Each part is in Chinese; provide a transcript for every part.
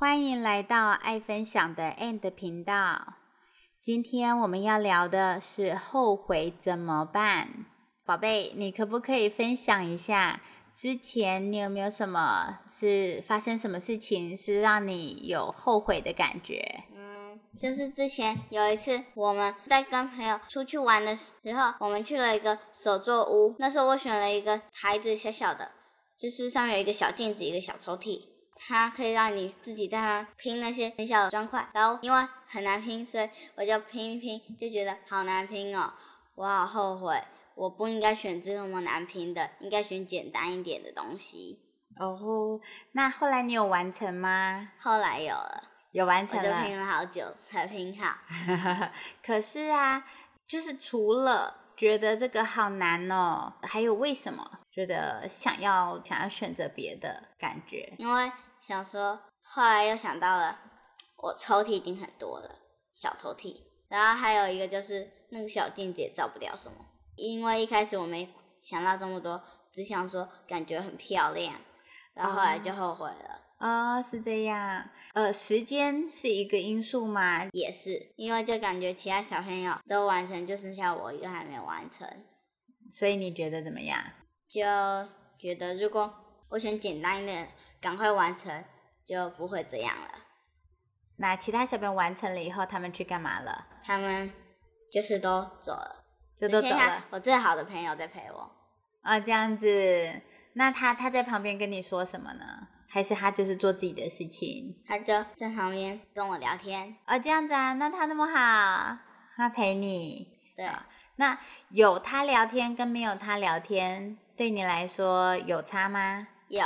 欢迎来到爱分享的 And 频道。今天我们要聊的是后悔怎么办？宝贝，你可不可以分享一下之前你有没有什么是发生什么事情是让你有后悔的感觉？嗯，就是之前有一次我们在跟朋友出去玩的时候，我们去了一个手作屋。那时候我选了一个台子，小小的，就是上面有一个小镜子，一个小抽屉，它可以让你自己在那拼那些很小的砖块。然后因为很难拼，所以我就拼一拼，就觉得好难拼哦，我好后悔，我不应该选这么难拼的，应该选简单一点的东西。哦，那后来你有完成吗？后来有了，有完我就。拼了好久才拼好。可是啊，就是除了觉得这个好难哦，还有为什么觉得想要想要选择别的感觉？因为想说，后来又想到了，我抽屉已经很多了，小抽屉，然后还有一个就是那个小镜子也照不了什么，因为一开始我没想到这么多，只想说感觉很漂亮，然后后来就后悔了。哦，是这样。呃，时间是一个因素吗？也是，因为就感觉其他小朋友都完成，就剩下我一个还没完成，所以你觉得怎么样？就觉得如果我选简单一点，赶快完成，就不会这样了。那其他小朋友完成了以后，他们去干嘛了？他们就是都走了，就都走了。我最好的朋友在陪我。啊、这样子。那他他在旁边跟你说什么呢？还是他就是做自己的事情？他就在旁边跟我聊天。哦，这样子啊，那他那么好，他陪你。对，啊那有他聊天跟没有他聊天，对你来说有差吗？有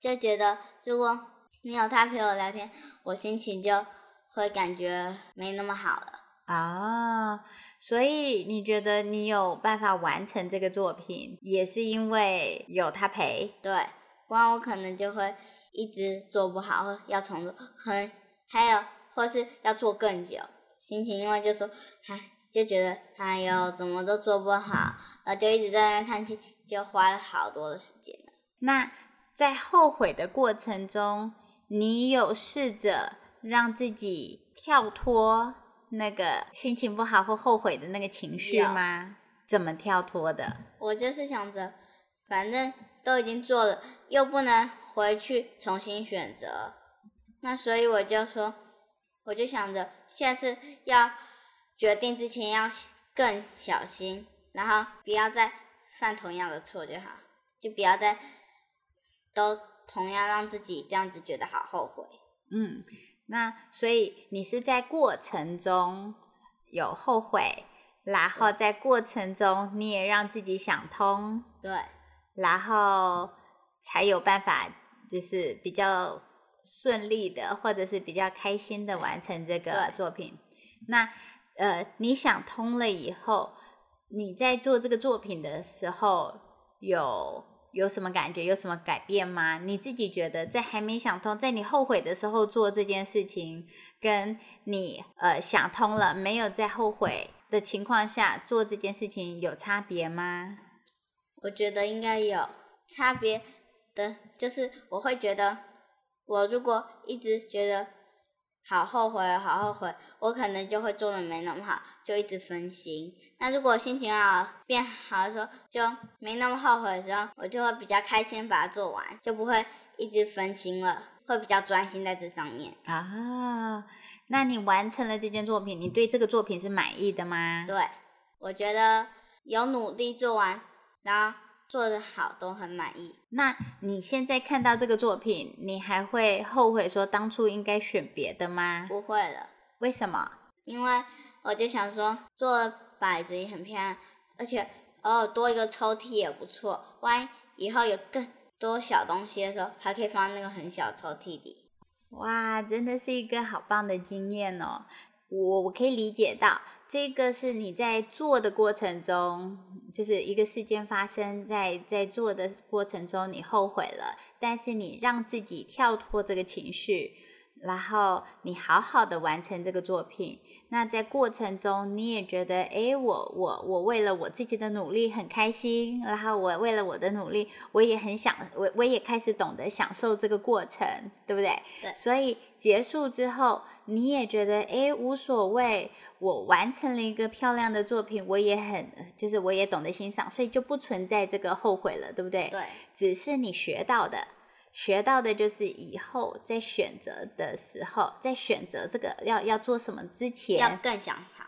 就觉得如果没有他陪我聊天，我心情就会感觉没那么好了。哦，所以你觉得你有办法完成这个作品，也是因为有他陪。对，不然我可能就会一直做不好，或要重做，可能还有或是要做更久。心情因为就说，唉，就觉得哎呦怎么都做不好，然后就一直在那边叹气，就花了好多的时间了。那在后悔的过程中，你有试着让自己跳脱那个心情不好或后悔的那个情绪吗？怎么跳脱的？我就是想着，反正都已经做了，又不能回去重新选择，那所以我就说，我就想着下次要决定之前要更小心，然后不要再犯同样的错就好，就不要再都同样让自己这样子觉得好后悔。嗯，那所以你是在过程中有后悔，然后在过程中你也让自己想通，对，然后才有办法就是比较顺利的，或者是比较开心的完成这个作品。那呃，你想通了以后，你在做这个作品的时候有有什么感觉？有什么改变吗？你自己觉得在还没想通，在你后悔的时候做这件事情，跟你呃想通了，没有在后悔的情况下做这件事情有差别吗？我觉得应该有差别的，就是我会觉得，我如果一直觉得好后悔，好后悔，我可能就会做的没那么好，就一直分心。那如果心情好变好的时候，就没那么后悔的时候，我就会比较开心把它做完，就不会一直分心了，会比较专心在这上面。啊，那你完成了这件作品，你对这个作品是满意的吗？对，我觉得有努力做完，然后做的好，都很满意。那你现在看到这个作品，你还会后悔说当初应该选别的吗？不会了。为什么？因为我就想说，做摆子也很漂亮，而且偶尔多一个抽屉也不错。万一以后有更多小东西的时候，还可以放那个很小抽屉里。哇，真的是一个好棒的经验哦！我我可以理解到，这个是你在做的过程中，就是一个事件发生在在做的过程中，你后悔了，但是你让自己跳脱这个情绪，然后你好好的完成这个作品。那在过程中，你也觉得，哎，我我我为了我自己的努力很开心，然后我为了我的努力，我也很想，我我也开始懂得享受这个过程，对不对？对。所以结束之后，你也觉得，哎，无所谓，我完成了一个漂亮的作品，我也很，就是我也懂得欣赏，所以就不存在这个后悔了，对不对？对。只是你学到的。学到的就是以后在选择的时候，在选择这个要要做什么之前，要更想好，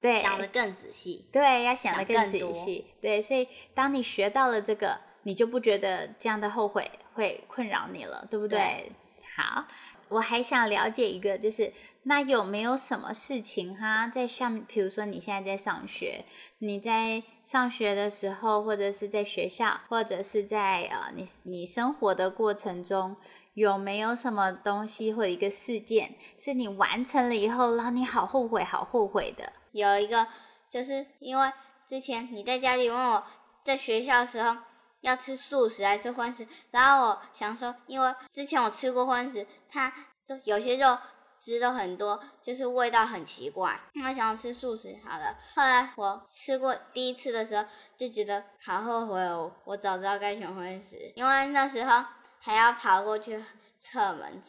对，想的更仔细，对，要想的更仔细，对，所以当你学到了这个，你就不觉得这样的后悔会困扰你了，对不对？好，我还想了解一个，就是。那有没有什么事情哈，在上，比如说你现在在上学，你在上学的时候，或者是在学校，或者是在呃你你生活的过程中，有没有什么东西或一个事件，是你完成了以后，让你好后悔，好后悔的？有一个，就是因为之前你在家里问我在学校的时候要吃素食还是荤食，然后我想说，因为之前我吃过荤食，它就有些肉。吃的很多，就是味道很奇怪。我想要吃素食，好了。后来我吃过第一次的时候，就觉得好后悔哦。我早知道该选荤食，因为那时候还要跑过去侧门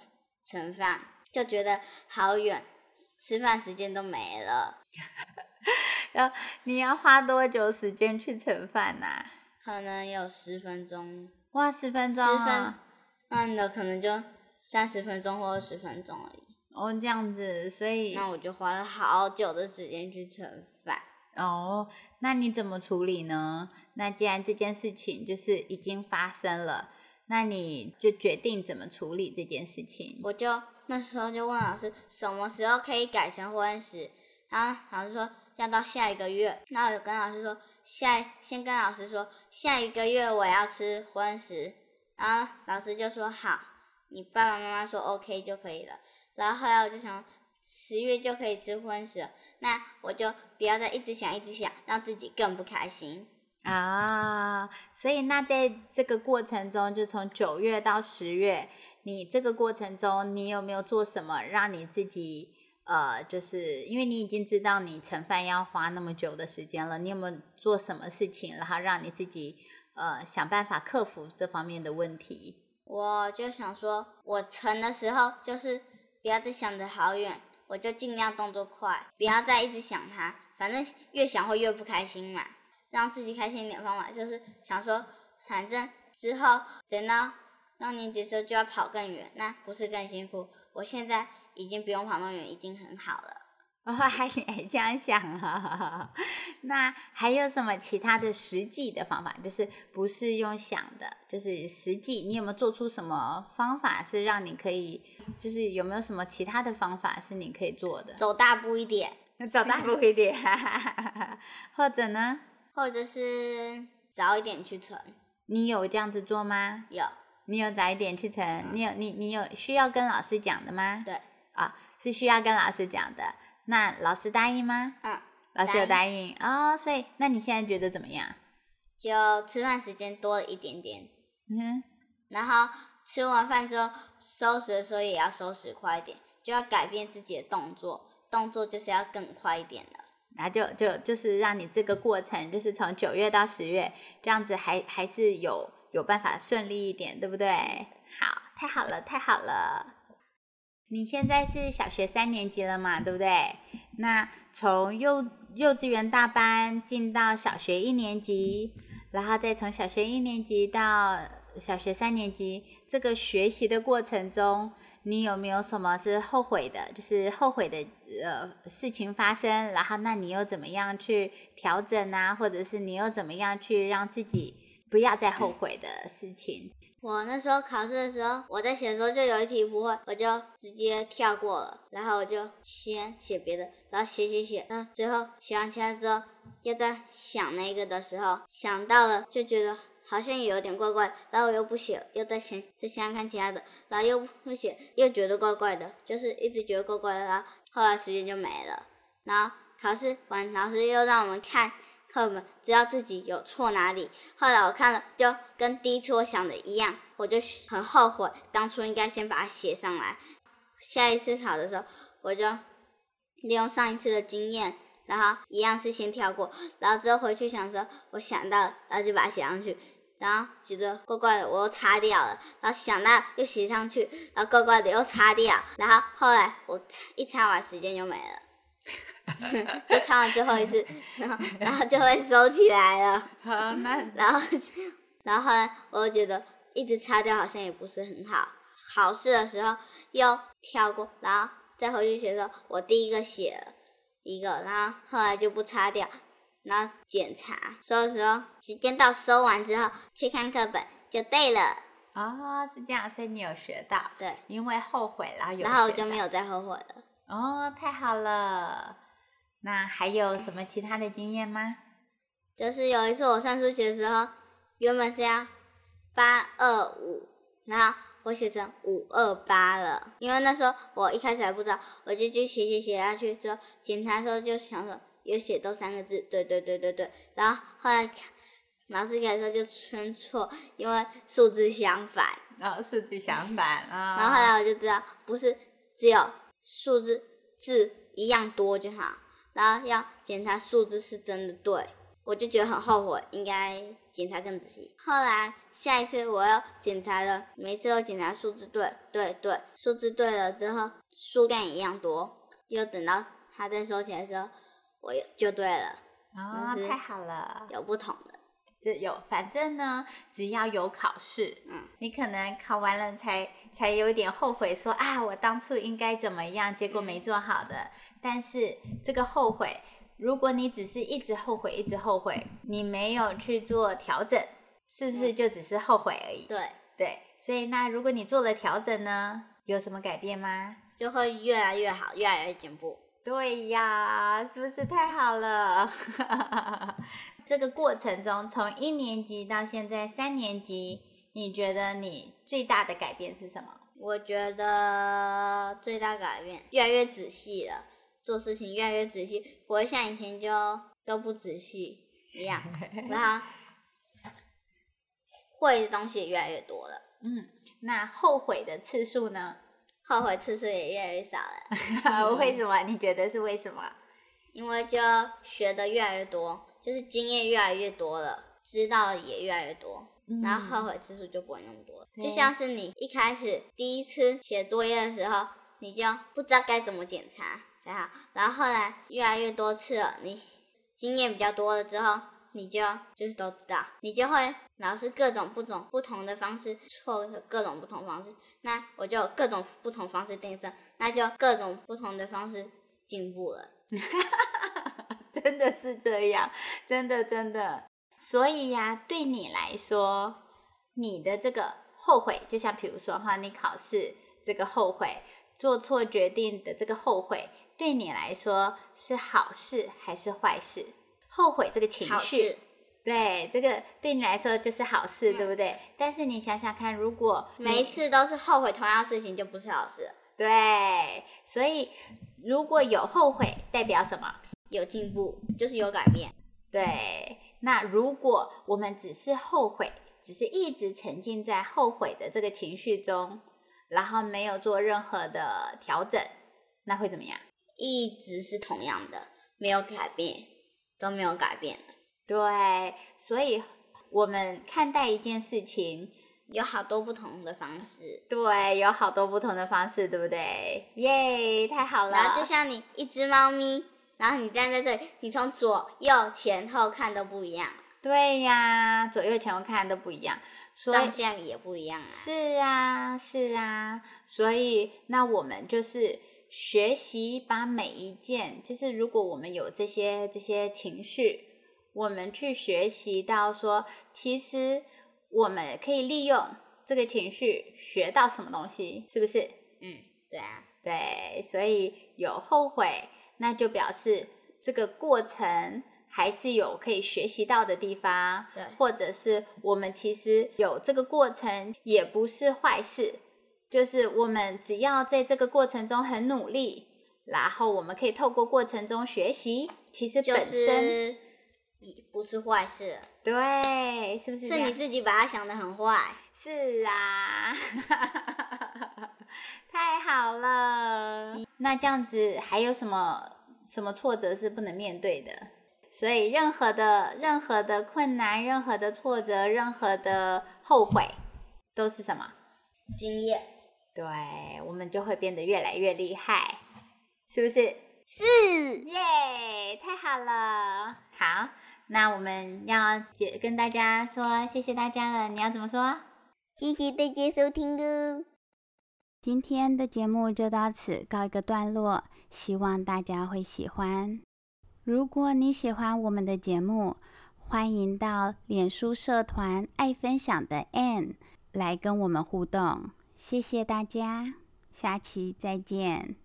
盛饭，就觉得好远，吃饭时间都没了。然后你要花多久时间去盛饭呢？可能有十分钟。哇，十分钟。十分，慢的可能就三十分钟或二十分钟而已。哦，这样子，所以那我就花了好久的时间去盛饭。哦，那你怎么处理呢？那既然这件事情就是已经发生了，那你就决定怎么处理这件事情？我就那时候就问老师，什么时候可以改成荤食？然后老师说要到下一个月。那我就跟老师说，下先跟老师说下一个月我要吃荤食。然后老师就说好，你爸爸妈妈说 OK 就可以了。然后后来我就想，十月就可以吃荤食，那我就不要再一直想一直想，让自己更不开心啊。所以那在这个过程中，就从九月到十月，你这个过程中，你有没有做什么让你自己呃，就是因为你已经知道你盛饭要花那么久的时间了，你有没有做什么事情，然后让你自己呃想办法克服这方面的问题？我就想说，我盛的时候就是。不要再想着好远，我就尽量动作快，不要再一直想它，反正越想会越不开心嘛。让自己开心一点方法就是想说，反正之后等到六年级时候就要跑更远，那不是更辛苦？我现在已经不用跑那么远，已经很好了。哦，还还这样想啊？那还有什么其他的实际的方法？就是不是用想的，就是实际，你有没有做出什么方法是让你可以？就是有没有什么其他的方法是你可以做的？走大步一点，走大步一点，或者呢？或者是早一点去存。你有这样子做吗？有。你有早一点去存？你有你你有需要跟老师讲的吗？对。啊，是需要跟老师讲的。那老师答应吗？嗯。老师有答应哦，所以那你现在觉得怎么样？就吃饭时间多了一点点。嗯。然后。吃完饭之后，收拾的时候也要收拾快一点，就要改变自己的动作，动作就是要更快一点的。然后就就就是让你这个过程，就是从九月到十月这样子，还还是有有办法顺利一点，对不对？好，太好了，太好了。你现在是小学三年级了嘛，对不对？那从幼幼稚园大班进到小学一年级，然后再从小学一年级到。小学三年级这个学习的过程中，你有没有什么是后悔的？就是后悔的呃事情发生，然后那你又怎么样去调整啊？或者是你又怎么样去让自己不要再后悔的事情？我那时候考试的时候，我在写的时候就有一题不会，我就直接跳过了，然后我就先写别的，然后写写写，然后最后写完其他之后，又在想那个的时候，想到了就觉得。好像有点怪怪，然后我又不写，又在想再想看其他的，然后又不写，又觉得怪怪的，就是一直觉得怪怪的，然后后来时间就没了。然后考试完，老师又让我们看课本，知道自己有错哪里。后来我看了，就跟第一次我想的一样，我就很后悔当初应该先把它写上来。下一次考的时候，我就利用上一次的经验，然后一样是先跳过，然后之后回去想说，我想到了，然后就把它写上去，然后觉得怪怪的，我又擦掉了，然后想到又写上去，然后怪怪的又擦掉，然后后来我一擦完时间就没了，就擦完最后一次，然后然后就会收起来了。好，那 然后，然后后来我就觉得一直擦掉好像也不是很好。考试的时候又跳过，然后再回去写的时候，我第一个写了一个，然后后来就不擦掉，然后检查收的时候，时间到收完之后去看课本就对了。哦，是这样，所以你有学到，对，因为后悔然后有，然后我就没有再后悔了。哦，太好了。那还有什么其他的经验吗？就是有一次我上数学的时候，原本是要八二五，然后我写成五二八了，因为那时候我一开始还不知道，我就去写写写下去之后，检查的时候就想说有写都三个字，对对对对对，然后后来老师给的时候就圈错，因为数字相反，然后数字相反啊，然后后来我就知道不是只有数字字一样多就好，然后要检查数字是真的对。我就觉得很后悔，应该检查更仔细。后来下一次我要检查了，每次都检查数字对，对对，数字对了之后，数量一样多，又等到他再收起来的时候，我又就对了。哦，太好了，有不同的，就有，反正呢，只要有考试，嗯，你可能考完了才才有点后悔，说啊，我当初应该怎么样，结果没做好的。但是这个后悔。如果你只是一直后悔，一直后悔，你没有去做调整，是不是就只是后悔而已？对对，所以那如果你做了调整呢，有什么改变吗？就会越来越好，越来越进步。对呀，是不是太好了？这个过程中，从一年级到现在三年级，你觉得你最大的改变是什么？我觉得最大改变越来越仔细了。做事情越来越仔细，不会像以前就都不仔细一样。然后会的东西也越来越多了。嗯，那后悔的次数呢？后悔次数也越来越少了。为什么？你觉得是为什么？因为就学的越来越多，就是经验越来越多了，知道也越来越多，然后后悔次数就不会那么多。就像是你一开始第一次写作业的时候。你就不知道该怎么检查才好，然后后来越来越多次了，你经验比较多了之后，你就就是都知道，你就会老师各种不种不同的方式错各种不同方式，那我就各种不同方式订正，那就各种不同的方式进步了。真的是这样，真的真的。所以呀，对你来说，你的这个后悔，就像比如说哈，你考试这个后悔。做错决定的这个后悔，对你来说是好事还是坏事？后悔这个情绪，对这个对你来说就是好事，对不对？但是你想想看，如果每一次都是后悔同样事情，就不是好事。对，所以如果有后悔，代表什么？有进步，就是有改变。对，那如果我们只是后悔，只是一直沉浸在后悔的这个情绪中。然后没有做任何的调整，那会怎么样？一直是同样的，没有改变，都没有改变对，所以我们看待一件事情有好多不同的方式。对，有好多不同的方式，对不对？耶，太好了！然后就像你一只猫咪，然后你站在这里，你从左右前后看都不一样。对呀，左右前后看都不一样。上下也不一样啊！是啊，是啊，所以那我们就是学习把每一件，就是如果我们有这些这些情绪，我们去学习到说，其实我们可以利用这个情绪学到什么东西，是不是？嗯，对啊，对，所以有后悔，那就表示这个过程。还是有可以学习到的地方，对，或者是我们其实有这个过程也不是坏事，就是我们只要在这个过程中很努力，然后我们可以透过过程中学习，其实本身也不是坏事，对，是不是？是你自己把它想的很坏，是啊，太好了。那这样子还有什么什么挫折是不能面对的？所以任何的任何的困难、任何的挫折、任何的后悔，都是什么？经验。对，我们就会变得越来越厉害，是不是？是。耶，太好了。好，那我们要解跟大家说谢谢大家了。你要怎么说？谢谢大家收听哦。今天的节目就到此告一个段落，希望大家会喜欢。如果你喜欢我们的节目，欢迎到脸书社团“爱分享的 Ann” 来跟我们互动。谢谢大家，下期再见。